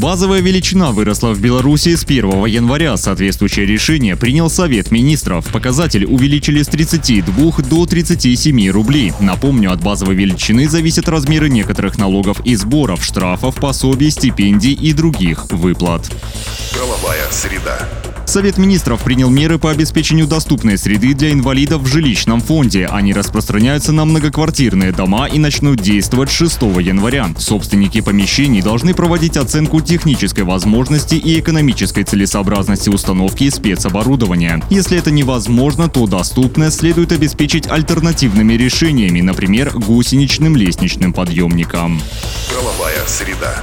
Базовая величина выросла в Беларуси с 1 января. Соответствующее решение принял Совет министров. Показатель увеличили с 32 до 37 рублей. Напомню, от базовой величины зависят размеры некоторых налогов и сборов, штрафов, пособий, стипендий и других выплат. Правовая среда. Совет министров принял меры по обеспечению доступной среды для инвалидов в жилищном фонде. Они распространяются на многоквартирные дома и начнут действовать с 6 января. Собственники помещений должны проводить оценку технической возможности и экономической целесообразности установки спецоборудования. Если это невозможно, то доступность следует обеспечить альтернативными решениями, например, гусеничным лестничным подъемником. Правовая среда.